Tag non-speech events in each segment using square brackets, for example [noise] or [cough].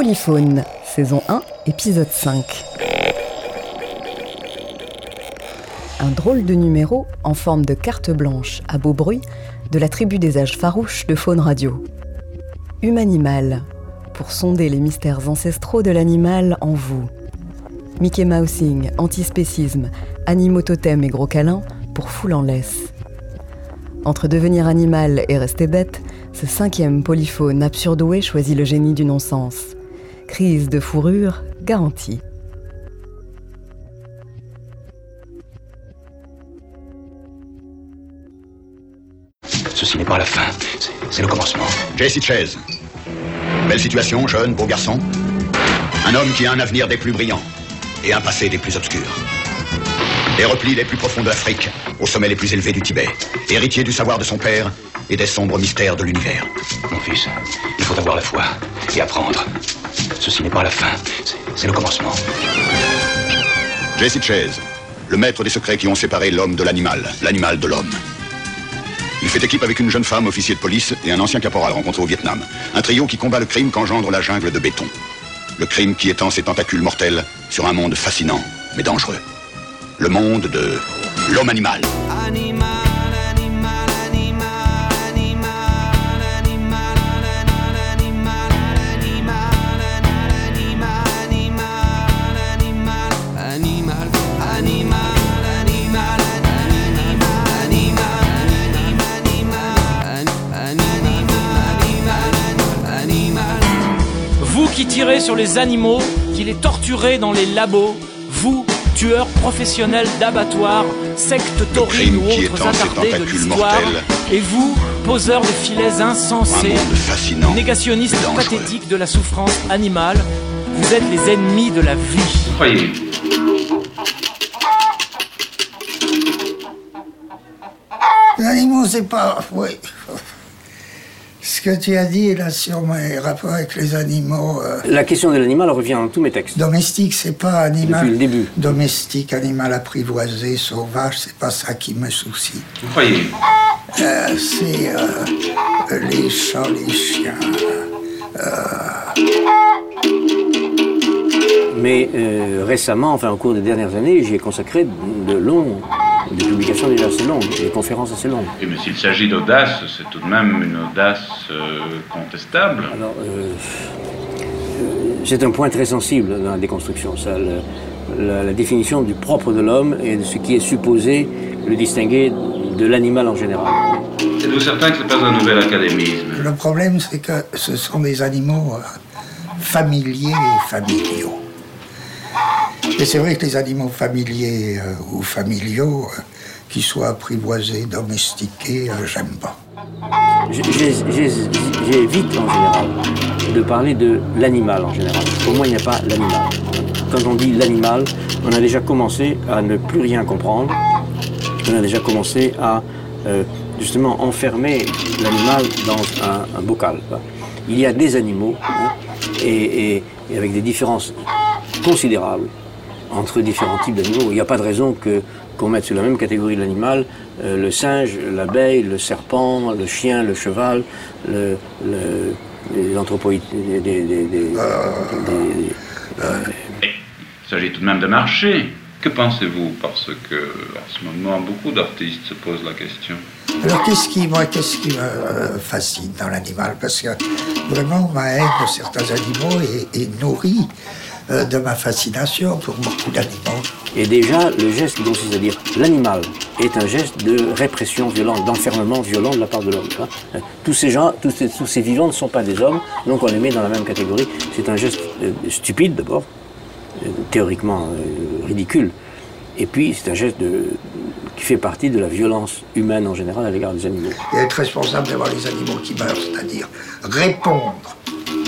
Polyphone, saison 1, épisode 5. Un drôle de numéro en forme de carte blanche à beau bruit de la tribu des âges farouches de Faune Radio. Humanimal, pour sonder les mystères ancestraux de l'animal en vous. Mickey Mousing, antispécisme, animaux totem et gros câlins pour foule en laisse. Entre devenir animal et rester bête, ce cinquième polyphone absurdoué choisit le génie du non-sens. De fourrure garantie. Ceci n'est pas la fin, c'est- le commencement. Jesse Chase. Belle situation, jeune, beau garçon. Un homme qui a un avenir des plus brillants et un passé des plus obscurs. Des replis les plus profonds de l'Afrique, au sommet les plus élevés du Tibet. Héritier du savoir de son père et des sombres mystères de l'univers. Mon fils, il faut avoir la foi et apprendre. Ceci n'est pas la fin, c'est- le commencement. Jesse Chase, le maître des secrets qui ont séparé l'homme de l'animal, l'animal de l'homme. Il fait équipe avec une jeune femme, officier de police, et un ancien caporal rencontré au Vietnam. Un trio qui combat le crime qu'engendre la jungle de béton. Le crime qui étend ses tentacules mortels sur un monde fascinant, mais dangereux. Le monde de l'homme animal. Qui tirez sur les animaux, qui les torturez dans les labos, vous, tueurs professionnels d'abattoirs, sectes taurines ou autres attardés de l'histoire, et vous, poseurs de filets insensés, négationnistes pathétiques de la souffrance animale, vous êtes les ennemis de la vie. Croyez. Les animaux, c'est pas. Oui. Ce que tu as dit là sur mes rapports avec les animaux euh, La question de l'animal revient dans tous mes textes. domestiques, c'est pas animal. Depuis le début. Domestique, animal apprivoisé, sauvage, c'est pas ça qui me soucie. Croyez? Euh, c'est euh, les chats, les chiens. Mais euh, récemment, enfin au cours des dernières années, j'y ai consacré de longs, des publications déjà assez longues, des conférences assez longues. Mais s'il s'agit d'audace, c'est tout de même une audace euh, contestable. Alors, euh, c'est un point très sensible dans la déconstruction, ça, le- la, la définition du propre de l'homme et de ce qui est supposé le distinguer de l'animal en général. Êtes-vous certain que ce n'est pas un nouvel académisme? Le problème, c'est que ce sont des animaux euh, familiers et familiaux. Et c'est vrai que les animaux familiers euh, ou familiaux, euh, qu'ils soient apprivoisés, domestiqués, euh, j'aime pas. J'évite en général de parler de l'animal en général. Pour moi, il n'y a pas l'animal. Quand on dit l'animal, on a déjà commencé à ne plus rien comprendre. On a déjà commencé à euh, justement enfermer l'animal dans un, bocal. Il y a des animaux hein, et avec des différences considérables entre différents types d'animaux. Il n'y a pas de raison que qu'on mette sur la même catégorie de l'animal euh, le singe, l'abeille, le serpent, le chien, le cheval, le, le- les anthropoïdes, des, des- des- des- des- Il s'agit tout de même de marché. Que pensez-vous? Parce que, à ce moment, beaucoup d'artistes se posent la question. Alors qu'est-ce qui, moi, qu'est-ce qui me euh, fascine dans l'animal? Parce que vraiment, ma haine de certains animaux est, est nourrie euh, de ma fascination pour beaucoup d'animaux. Et déjà, le geste qui consiste à dire l'animal est un geste de répression violente, d'enfermement violent de la part de l'homme. Tous ces gens, tous ces, tous ces vivants ne sont pas des hommes, donc on les met dans la même catégorie. C'est un geste euh, stupide d'abord, euh, théoriquement ridicule, et puis c'est un geste de- qui fait partie de la violence humaine en général à l'égard des animaux. Et être responsable d'avoir les animaux qui meurent, c'est-à-dire répondre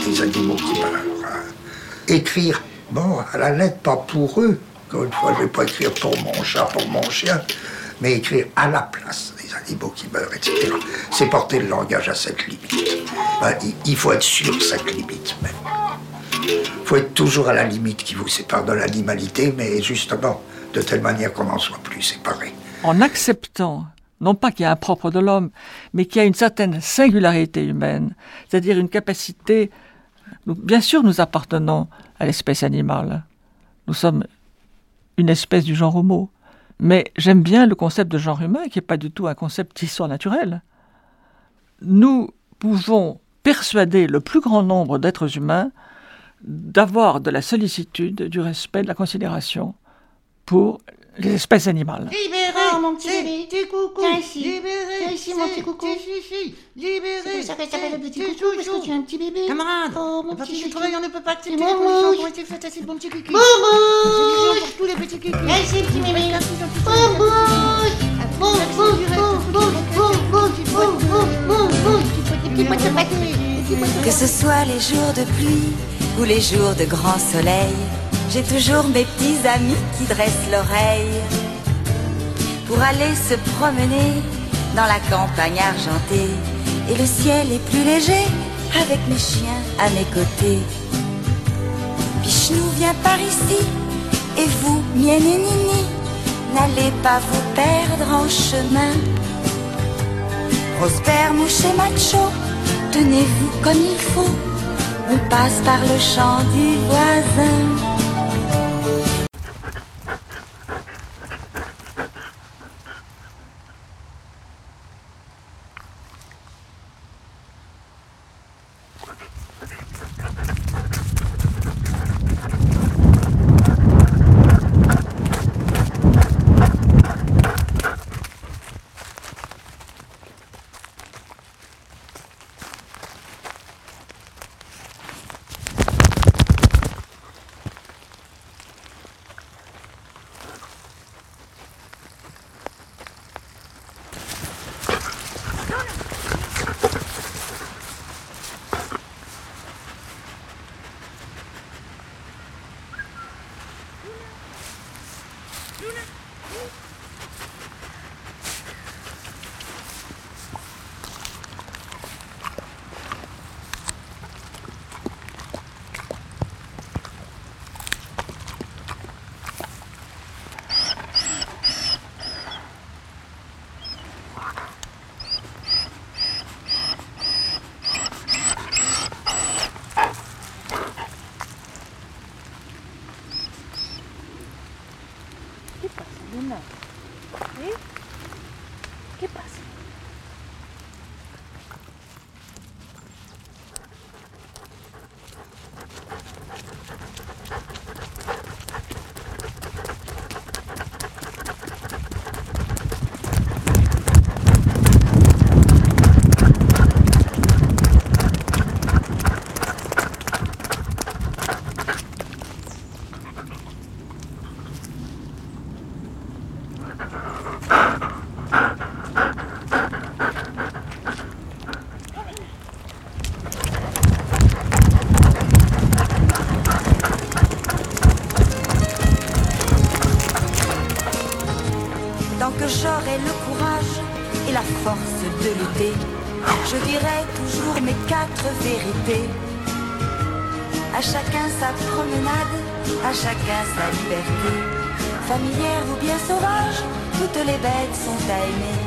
des animaux qui meurent. hein. Écrire, bon, à la lettre, pas pour eux. Encore une fois, je ne vais pas écrire pour mon chat, pour mon chien, mais écrire à la place des animaux qui meurent, etc. C'est porter le langage à cette limite. Ben, il- faut être sur cette limite même. Il faut être toujours à la limite qui vous sépare de l'animalité, mais justement, de telle manière qu'on n'en soit plus séparés. en acceptant, non pas qu'il y a un propre de l'homme, mais qu'il y a une certaine singularité humaine, c'est-à-dire une capacité bien sûr, nous appartenons à l'espèce animale. Nous sommes une espèce du genre homo. Mais j'aime bien le concept de genre humain, qui n'est pas du tout un concept d'histoire naturelle. Nous pouvons persuader le plus grand nombre d'êtres humains d'avoir de la sollicitude, du respect, de la considération pour les espèces animales. Libéré, oh, mon petit bébé. Petit coucou. Viens ici. Libéré. Viens ici, mon petit coucou. Libéré. C'est pour ça que s'appelle le petit coucou, parce que tu es un petit bébé. Camarade. Oh, mon petit chouchou. on ne peut pas accepter les conditions pour rester fait assis, mon petit kiki. Bourbouche. pour tous les petits kikis. Ici, petit bébé. Que ce soit les jours de pluie ou les jours de grand soleil, j'ai toujours mes petits amis qui dressent l'oreille pour aller se promener dans la campagne argentée. Et le ciel est plus léger avec mes chiens à mes côtés. Pichnou vient par ici et vous, mienne nini, n'allez pas vous perdre en chemin. Prosper, mouche et macho, tenez-vous comme il faut. On passe par le champ du voisin. À chacun sa promenade, à chacun sa liberté. Familière ou bien sauvage, toutes les bêtes sont à aimer.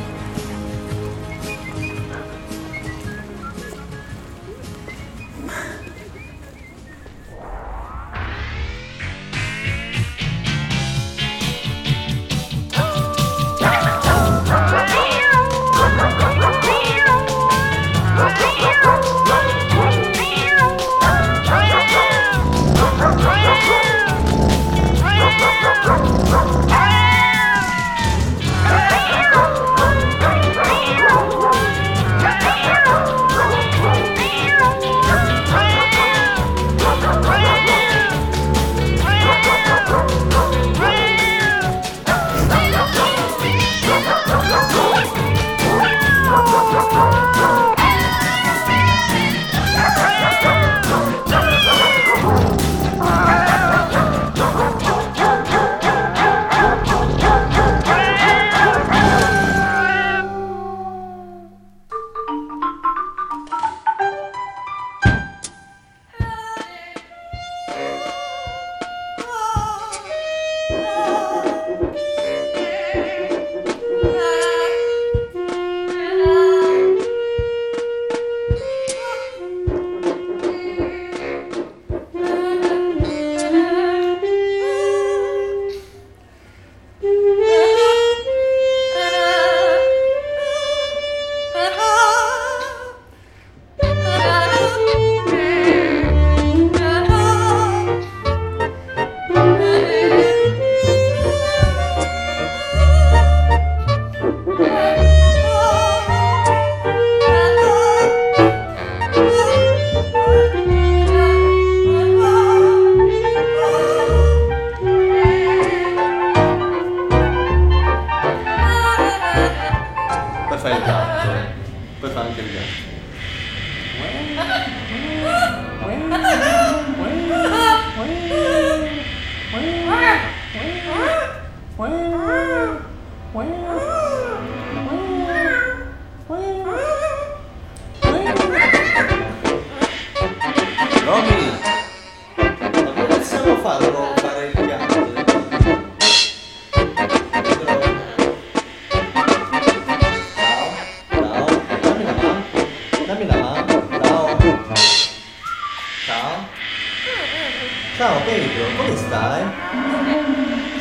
Ciao Pedro, come stai?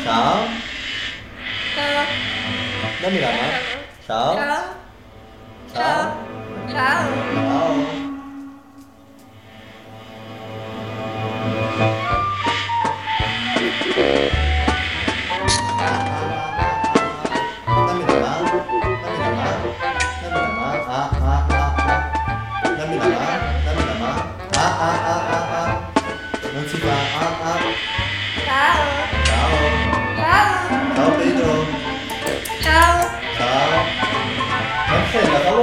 Ciao. Ciao. Dammi la mano. Ciao. Ciao. Ciao. Ciao. Ciao.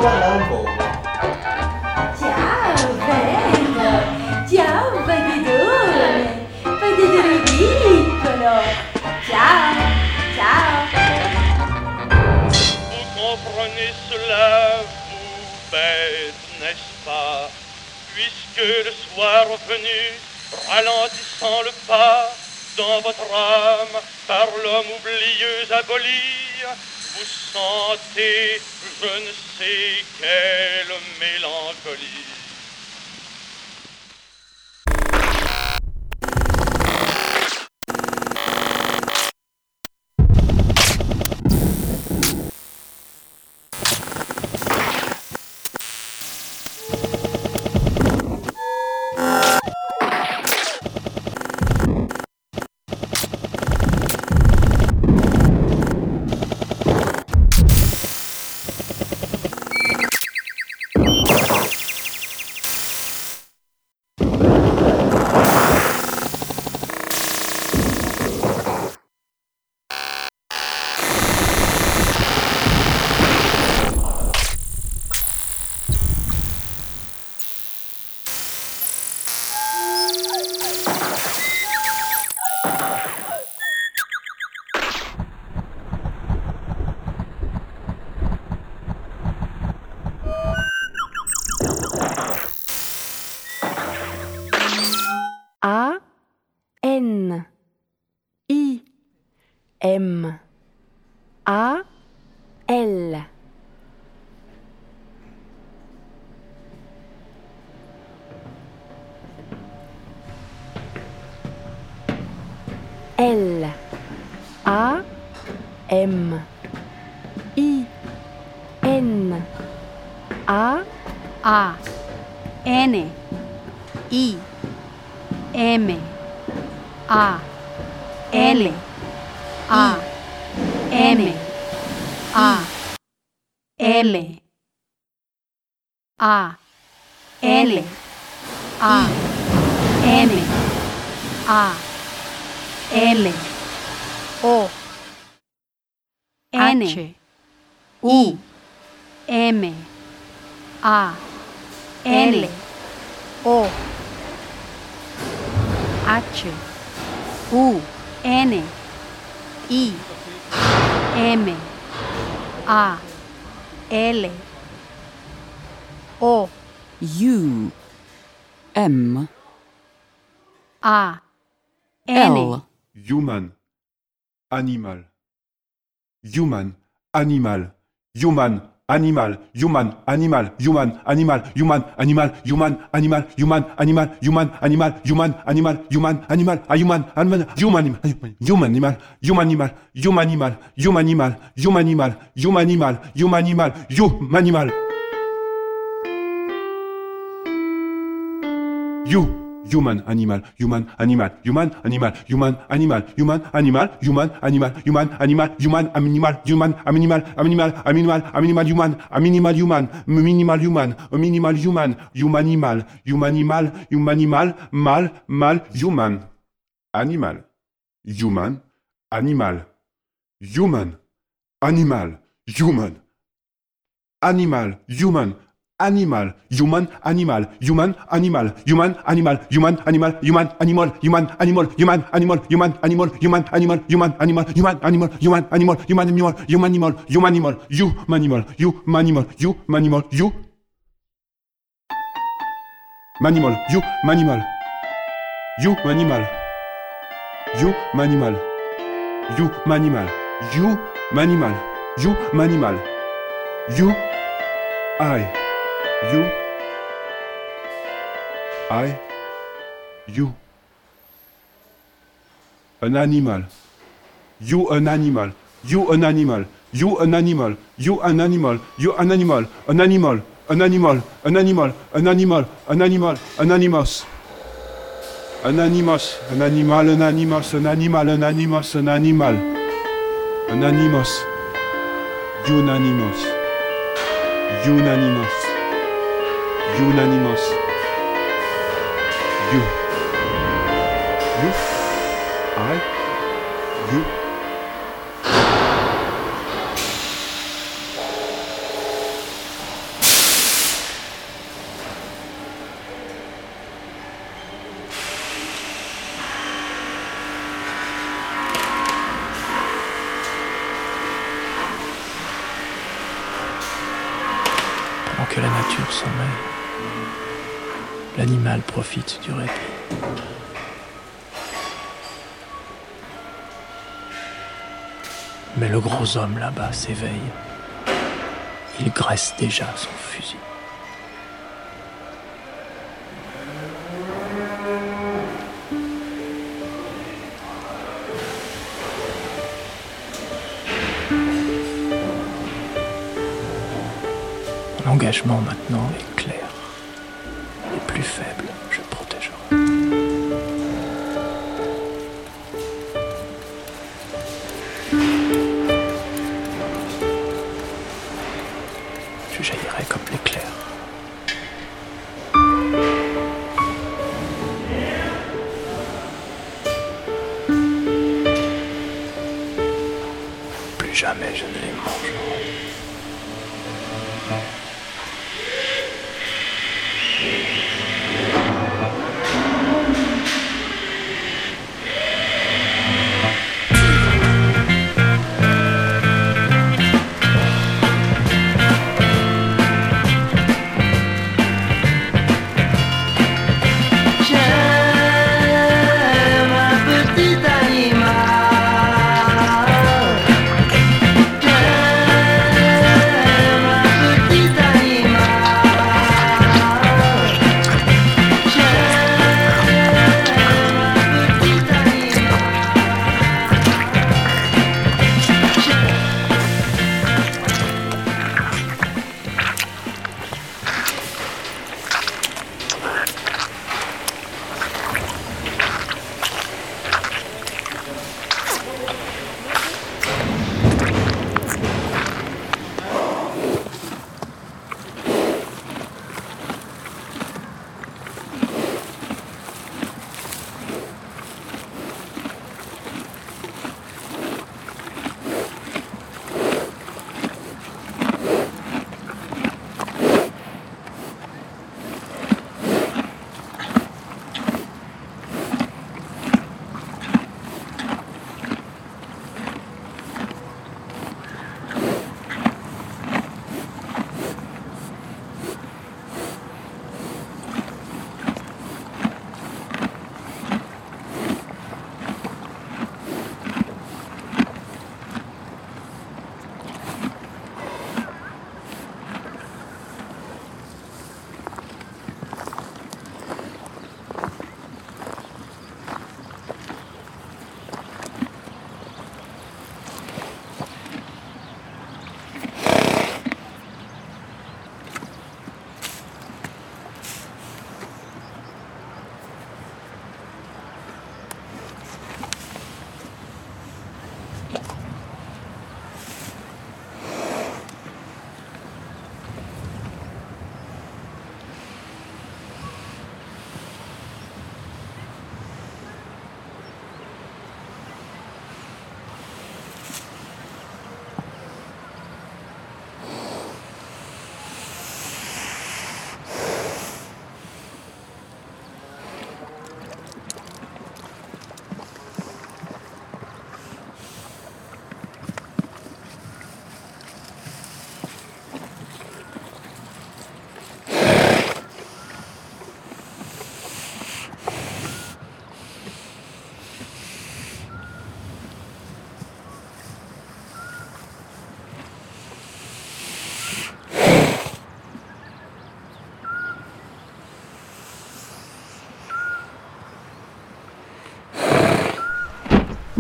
Po'. Ciao, bello! Ciao, vededore! Vededore piccolo! Ciao! Ciao! Vous comprenez cela, vous bêtes, n'est-ce pas? Puisque le soir venu, ralentissant le pas dans votre âme, par l'homme oublieux aboli, vous sentez je ne sais quelle mélancolie. L. A. M. A. L. A. L. A. M. A. L. O. N. U. M. A. L. O. H. U N I M A L O U M A N L Human. Animal. Human. Animal. Human. Animal. Human. Animal. Human. Animal. Human. Animal. Human. Animal. Human. Animal. Human. Animal. Human. Animal. Human. Animal. A human. Animal. Human. Animal. Human. Animal. Human. Animal. Human. Animal. Human. Animal. Human. Animal. Human. Animal. Human. Animal. Human. Animal. You. Human, animal, human, animal, human, animal, human, animal, human, animal, human, animal, human, animal, human, animal, human, animal, animal, animal, animal, human, minimal human, minimal human, minimal human, human animal, human animal, human animal, mal, mal, human, animal, human, animal, human, animal, human, animal, human, animal, human, animal, human, animal, human, animal, human, animal, human, animal, human, animal, human, animal, human, animal, human, animal, human, animal, human, animal, human, animal, human, animal, human, animal, human, animal, you, manimal, you, manimal, you, manimal, you, manimal, you, manimal, you, manimal, you, manimal, you, manimal, you, manimal, you, manimal, you, I. You. I. You. An animal. You an animal. You an animal. You an animal. You an animal. You an animal. An animal. An animal. An animal. An animal. An animal. An animos. An animos. An animal. An animos. An animal. An animos. An animal. An animos. Unanimous. Unanimous. Unanimous. You. You. Profite du répit. Mais le gros homme là-bas s'éveille. Il graisse déjà son fusil. Mon engagement maintenant est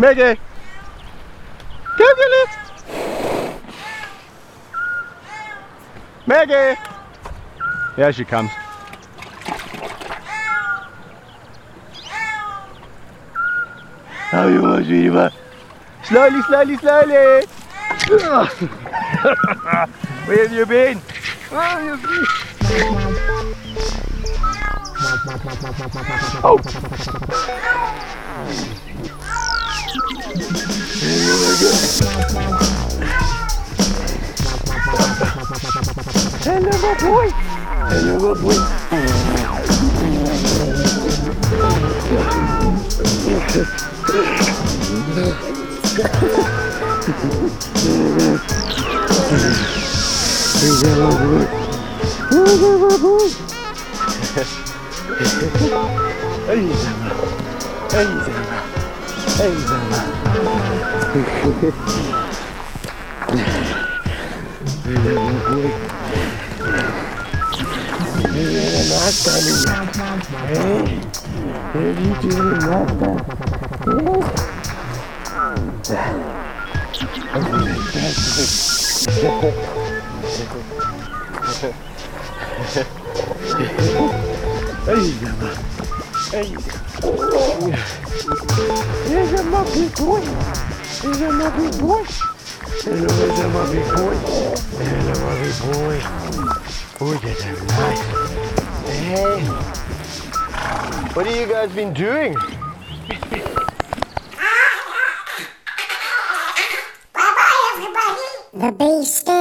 Maggie! Google it! Maggie! Here she comes. How you want to Slowly, slowly, slowly! [laughs] Where have you been? Where have you Oh! Ele não foi! Ele não foi! Ei, Zama! Ei, Zama! Ei, Zama! Ele mata, ele. Ele te mata. Ai, gama. Ai. Ai, gama, que coisa. C'est a mauvais boy. C'est a mauvais boy. C'est a mauvais boy. Oh, that's nice. Hey. What have you guys been doing? The beast.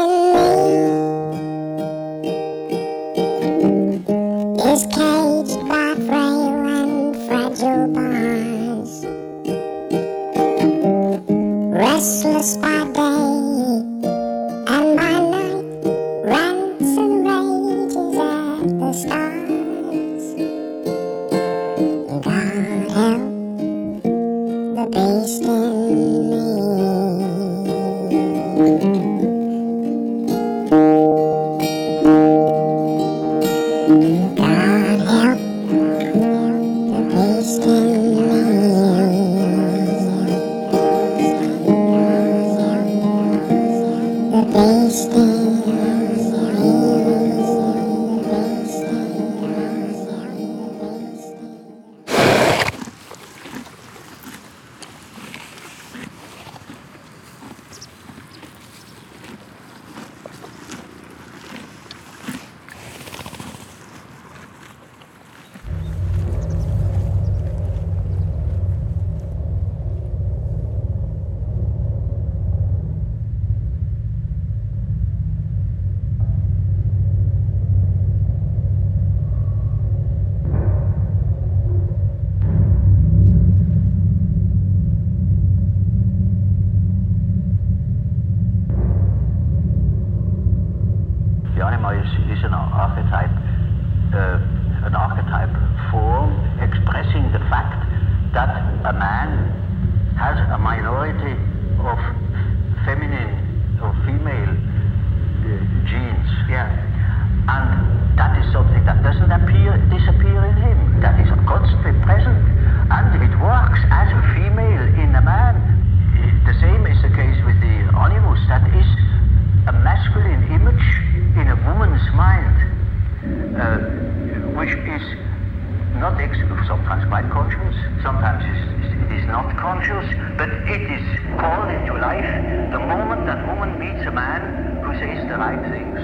But it is called into life the moment that woman meets a man who says the right things.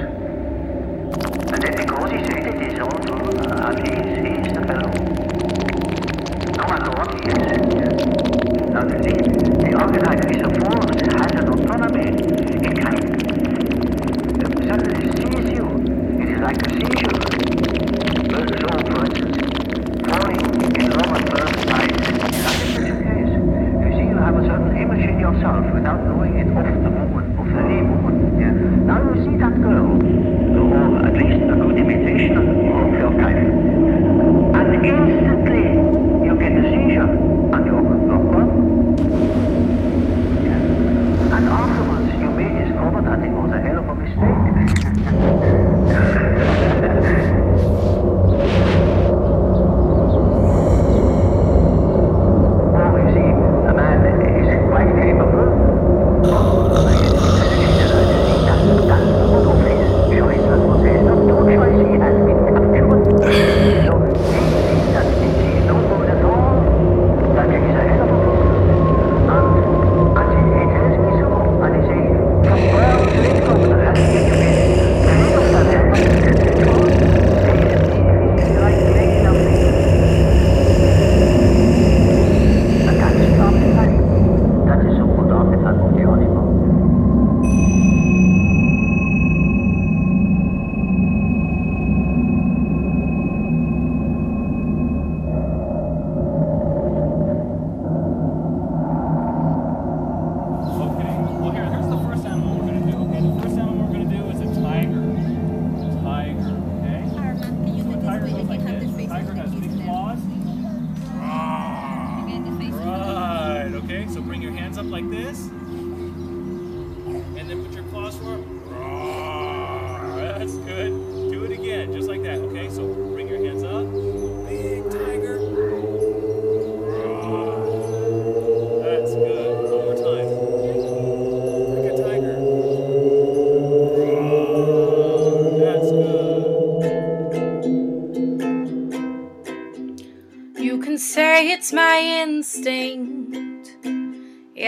And then because he said it, he's all uh, and he the fellow. No matter what he is. Now the, the archetype is a without knowing it off the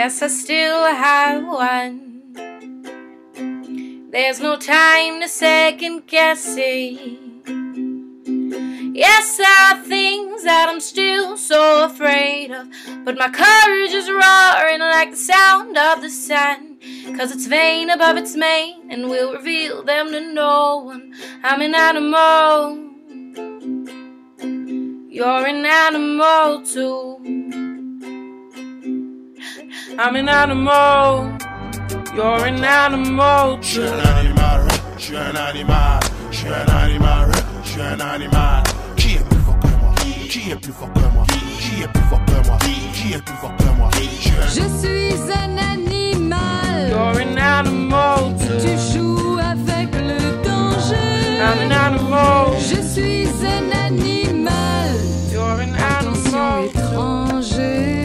Yes, I still have one. There's no time to second guess it. Yes, there are things that I'm still so afraid of. But my courage is roaring like the sound of the sun. Cause it's vain above its mane and will reveal them to no one. I'm an animal. You're an animal too. I'm an animal. You're an animal Je suis un animal, je suis un animal, je suis un animal, je suis un animal. Qui est plus fort que moi Qui est plus fort que moi Qui est plus fort que moi Qui est plus fort que moi Je suis un animal. You're an animal. Tu joues avec le danger. I'm an animal. Je suis un animal. You're an Attention animal. étranger.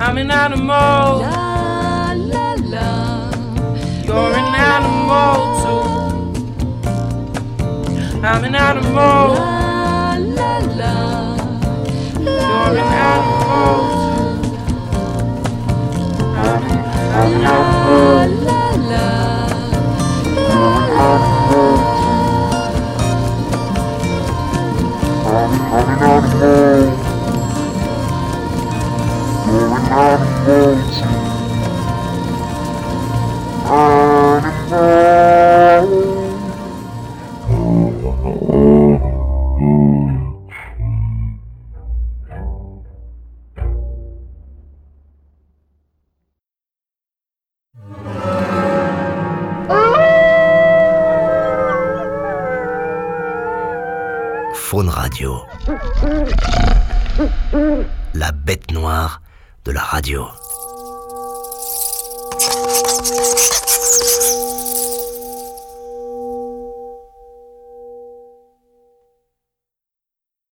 I'm an, animal. La la la. You're an animal too. I'm an animal. La la la. You're an animal too.